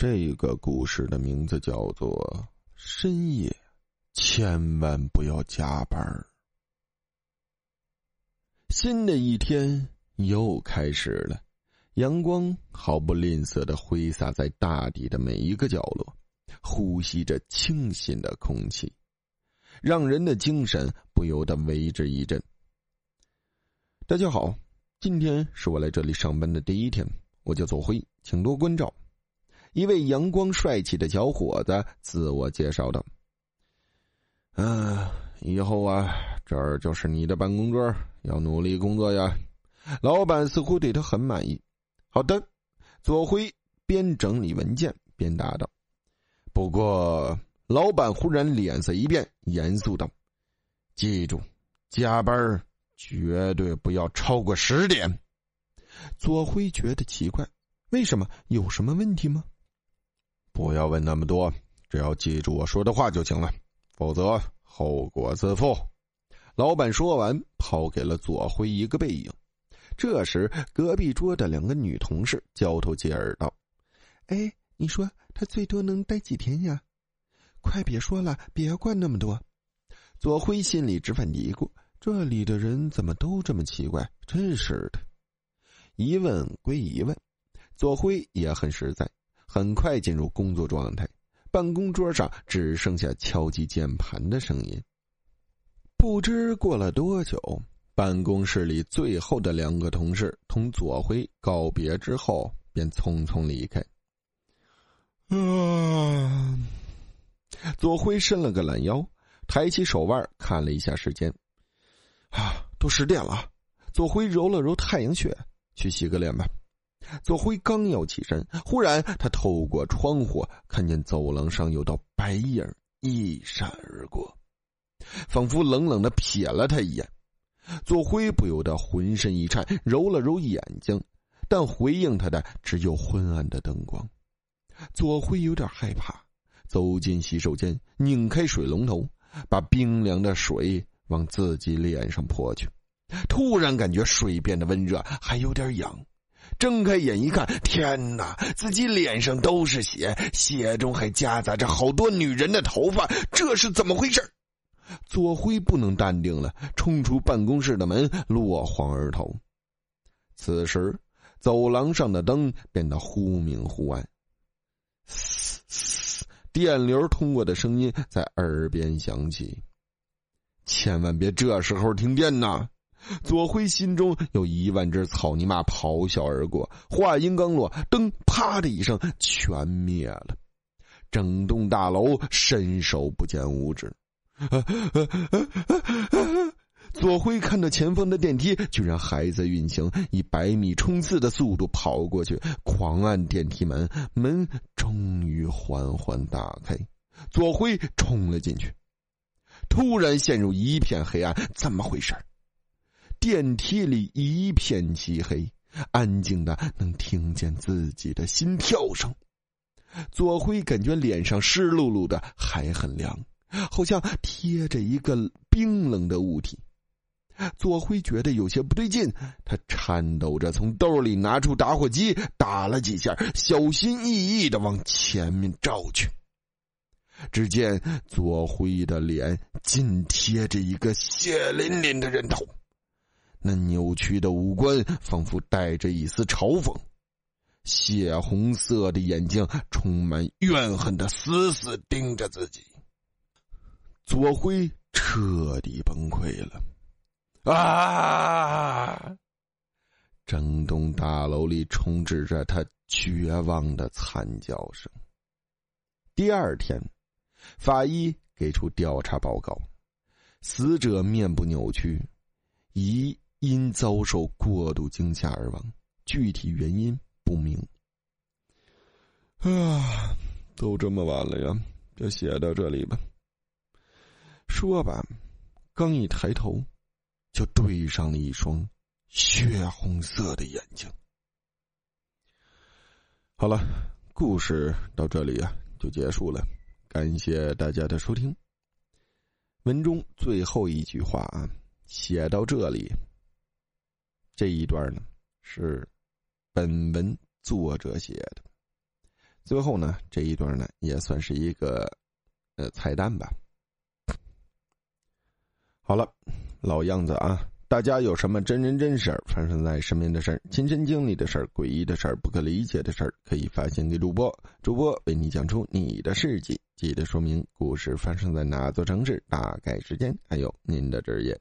这个故事的名字叫做《深夜千万不要加班》。新的一天又开始了，阳光毫不吝啬的挥洒在大地的每一个角落，呼吸着清新的空气，让人的精神不由得为之一振。大家好，今天是我来这里上班的第一天，我叫左辉，请多关照。一位阳光帅气的小伙子自我介绍道：“嗯，以后啊，这儿就是你的办公桌，要努力工作呀。”老板似乎对他很满意。好的，左辉边整理文件边答道。不过，老板忽然脸色一变，严肃道：“记住，加班绝对不要超过十点。”左辉觉得奇怪，为什么？有什么问题吗？不要问那么多，只要记住我说的话就行了，否则后果自负。老板说完，抛给了左辉一个背影。这时，隔壁桌的两个女同事交头接耳道：“哎，你说他最多能待几天呀？快别说了，别管那么多。”左辉心里直犯嘀咕：这里的人怎么都这么奇怪？真是的。一问归一问，左辉也很实在。很快进入工作状态，办公桌上只剩下敲击键盘的声音。不知过了多久，办公室里最后的两个同事同左辉告别之后，便匆匆离开。啊！左辉伸了个懒腰，抬起手腕看了一下时间，啊，都十点了。左辉揉了揉太阳穴，去洗个脸吧。左辉刚要起身，忽然他透过窗户看见走廊上有道白影一闪而过，仿佛冷冷的瞥了他一眼。左辉不由得浑身一颤，揉了揉眼睛，但回应他的只有昏暗的灯光。左辉有点害怕，走进洗手间，拧开水龙头，把冰凉的水往自己脸上泼去，突然感觉水变得温热，还有点痒。睁开眼一看，天哪！自己脸上都是血，血中还夹杂着好多女人的头发，这是怎么回事？左辉不能淡定了，冲出办公室的门，落荒而逃。此时，走廊上的灯变得忽明忽暗，嘶嘶，电流通过的声音在耳边响起。千万别这时候停电呐！左辉心中有一万只草泥马咆哮而过，话音刚落，灯啪的一声全灭了，整栋大楼伸手不见五指。左辉看到前方的电梯居然还在运行，以百米冲刺的速度跑过去，狂按电梯门，门终于缓缓打开，左辉冲了进去，突然陷入一片黑暗，怎么回事？电梯里一片漆黑，安静的能听见自己的心跳声。左辉感觉脸上湿漉漉的，还很凉，好像贴着一个冰冷的物体。左辉觉得有些不对劲，他颤抖着从兜里拿出打火机，打了几下，小心翼翼的往前面照去。只见左辉的脸紧贴着一个血淋淋的人头。那扭曲的五官仿佛带着一丝嘲讽，血红色的眼睛充满怨恨的死死盯着自己。左辉彻底崩溃了，啊！整栋大楼里充斥着他绝望的惨叫声。第二天，法医给出调查报告，死者面部扭曲，疑。因遭受过度惊吓而亡，具体原因不明。啊，都这么晚了呀，就写到这里吧。说吧，刚一抬头，就对上了一双血红色的眼睛。好了，故事到这里啊就结束了，感谢大家的收听。文中最后一句话啊，写到这里。这一段呢，是本文作者写的。最后呢，这一段呢也算是一个呃彩蛋吧。好了，老样子啊，大家有什么真人真事儿发生在身边的事儿、亲身经历的事儿、诡异的事儿、不可理解的事儿，可以发信给主播，主播为你讲出你的事迹。记得说明故事发生在哪座城市、大概时间，还有您的职业。